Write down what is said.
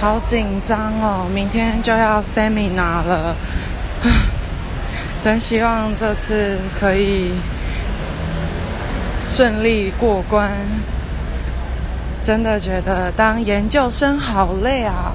好紧张哦明天就要 seminar 了。真希望这次可以顺利过关。真的觉得当研究生好累啊。